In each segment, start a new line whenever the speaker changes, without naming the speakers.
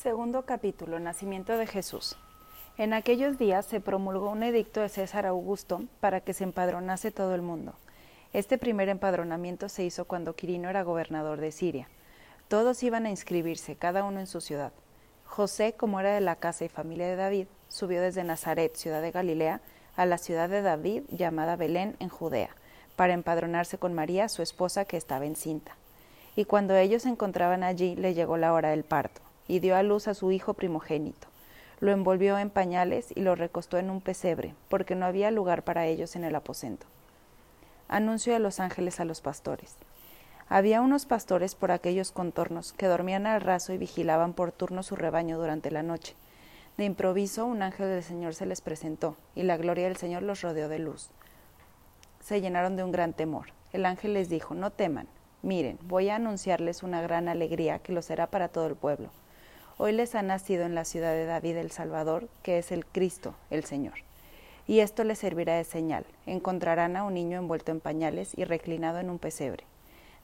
Segundo capítulo. Nacimiento de Jesús. En aquellos días se promulgó un edicto de César Augusto para que se empadronase todo el mundo. Este primer empadronamiento se hizo cuando Quirino era gobernador de Siria. Todos iban a inscribirse, cada uno en su ciudad. José, como era de la casa y familia de David, subió desde Nazaret, ciudad de Galilea, a la ciudad de David llamada Belén en Judea, para empadronarse con María, su esposa, que estaba encinta. Y cuando ellos se encontraban allí, le llegó la hora del parto y dio a luz a su hijo primogénito. Lo envolvió en pañales y lo recostó en un pesebre, porque no había lugar para ellos en el aposento. Anuncio a los ángeles a los pastores. Había unos pastores por aquellos contornos que dormían al raso y vigilaban por turno su rebaño durante la noche. De improviso un ángel del Señor se les presentó, y la gloria del Señor los rodeó de luz. Se llenaron de un gran temor. El ángel les dijo, No teman, miren, voy a anunciarles una gran alegría que lo será para todo el pueblo Hoy les ha nacido en la ciudad de David el Salvador, que es el Cristo, el Señor. Y esto les servirá de señal. Encontrarán a un niño envuelto en pañales y reclinado en un pesebre.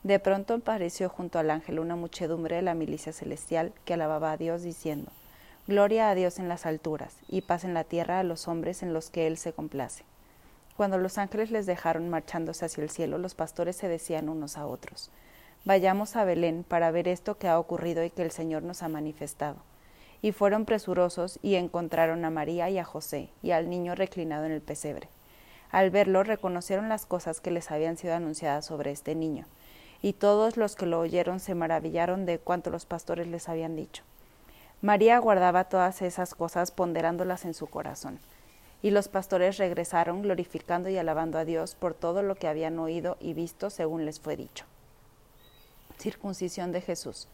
De pronto apareció junto al ángel una muchedumbre de la milicia celestial que alababa a Dios diciendo, Gloria a Dios en las alturas, y paz en la tierra a los hombres en los que Él se complace. Cuando los ángeles les dejaron marchándose hacia el cielo, los pastores se decían unos a otros, Vayamos a Belén para ver esto que ha ocurrido y que el Señor nos ha manifestado. Y fueron presurosos y encontraron a María y a José y al niño reclinado en el pesebre. Al verlo reconocieron las cosas que les habían sido anunciadas sobre este niño, y todos los que lo oyeron se maravillaron de cuanto los pastores les habían dicho. María guardaba todas esas cosas ponderándolas en su corazón. Y los pastores regresaron glorificando y alabando a Dios por todo lo que habían oído y visto según les fue dicho circuncisión de Jesús.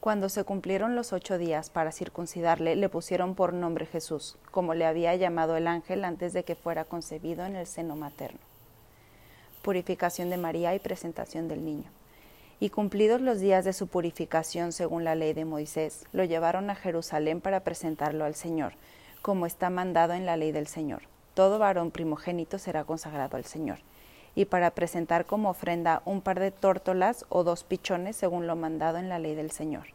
Cuando se cumplieron los ocho días para circuncidarle, le pusieron por nombre Jesús, como le había llamado el ángel antes de que fuera concebido en el seno materno. Purificación de María y presentación del niño. Y cumplidos los días de su purificación según la ley de Moisés, lo llevaron a Jerusalén para presentarlo al Señor, como está mandado en la ley del Señor. Todo varón primogénito será consagrado al Señor y para presentar como ofrenda un par de tórtolas o dos pichones según lo mandado en la ley del Señor.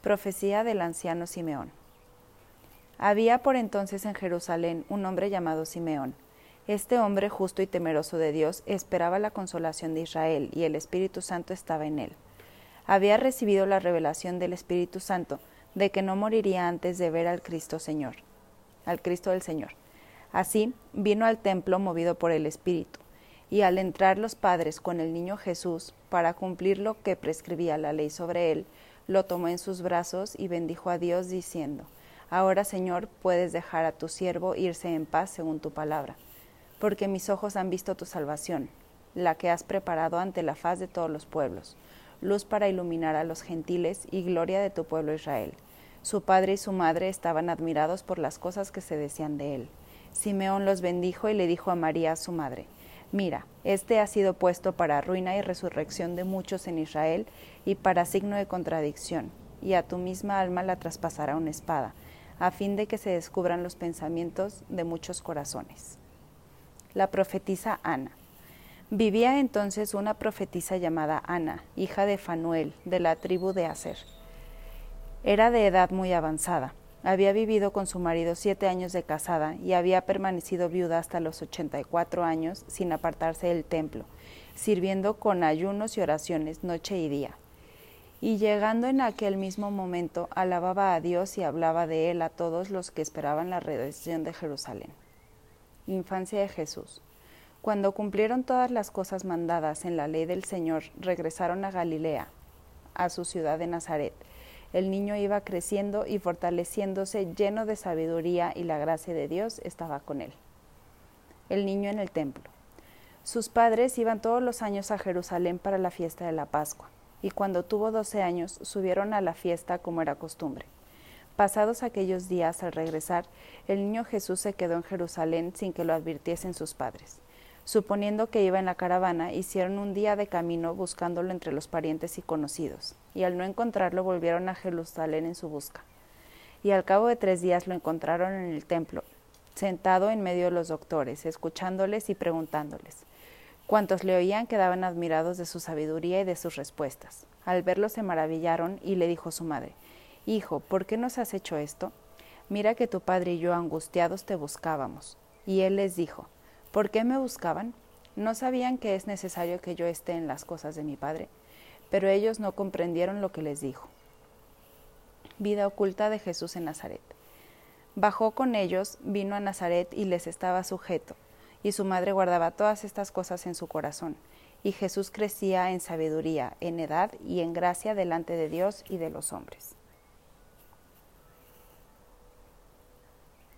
Profecía del anciano Simeón. Había por entonces en Jerusalén un hombre llamado Simeón. Este hombre justo y temeroso de Dios esperaba la consolación de Israel y el Espíritu Santo estaba en él. Había recibido la revelación del Espíritu Santo de que no moriría antes de ver al Cristo Señor, al Cristo del Señor. Así vino al templo movido por el Espíritu y al entrar los padres con el niño Jesús para cumplir lo que prescribía la ley sobre él, lo tomó en sus brazos y bendijo a Dios diciendo, Ahora, Señor, puedes dejar a tu siervo irse en paz según tu palabra, porque mis ojos han visto tu salvación, la que has preparado ante la faz de todos los pueblos, luz para iluminar a los gentiles y gloria de tu pueblo Israel. Su padre y su madre estaban admirados por las cosas que se decían de él. Simeón los bendijo y le dijo a María, su madre, Mira, este ha sido puesto para ruina y resurrección de muchos en Israel y para signo de contradicción, y a tu misma alma la traspasará una espada, a fin de que se descubran los pensamientos de muchos corazones. La profetisa Ana. Vivía entonces una profetisa llamada Ana, hija de Fanuel, de la tribu de Aser. Era de edad muy avanzada había vivido con su marido siete años de casada y había permanecido viuda hasta los ochenta y cuatro años sin apartarse del templo, sirviendo con ayunos y oraciones noche y día. Y llegando en aquel mismo momento, alababa a Dios y hablaba de él a todos los que esperaban la redención de Jerusalén. Infancia de Jesús. Cuando cumplieron todas las cosas mandadas en la ley del Señor, regresaron a Galilea, a su ciudad de Nazaret el niño iba creciendo y fortaleciéndose lleno de sabiduría y la gracia de Dios estaba con él. El niño en el templo. Sus padres iban todos los años a Jerusalén para la fiesta de la Pascua, y cuando tuvo doce años subieron a la fiesta como era costumbre. Pasados aquellos días, al regresar, el niño Jesús se quedó en Jerusalén sin que lo advirtiesen sus padres. Suponiendo que iba en la caravana, hicieron un día de camino buscándolo entre los parientes y conocidos, y al no encontrarlo volvieron a Jerusalén en su busca. Y al cabo de tres días lo encontraron en el templo, sentado en medio de los doctores, escuchándoles y preguntándoles. Cuantos le oían quedaban admirados de su sabiduría y de sus respuestas. Al verlo se maravillaron y le dijo su madre, Hijo, ¿por qué nos has hecho esto? Mira que tu padre y yo angustiados te buscábamos. Y él les dijo, ¿por qué me buscaban? ¿No sabían que es necesario que yo esté en las cosas de mi padre? Pero ellos no comprendieron lo que les dijo. Vida oculta de Jesús en Nazaret. Bajó con ellos, vino a Nazaret y les estaba sujeto, y su madre guardaba todas estas cosas en su corazón. Y Jesús crecía en sabiduría, en edad y en gracia delante de Dios y de los hombres.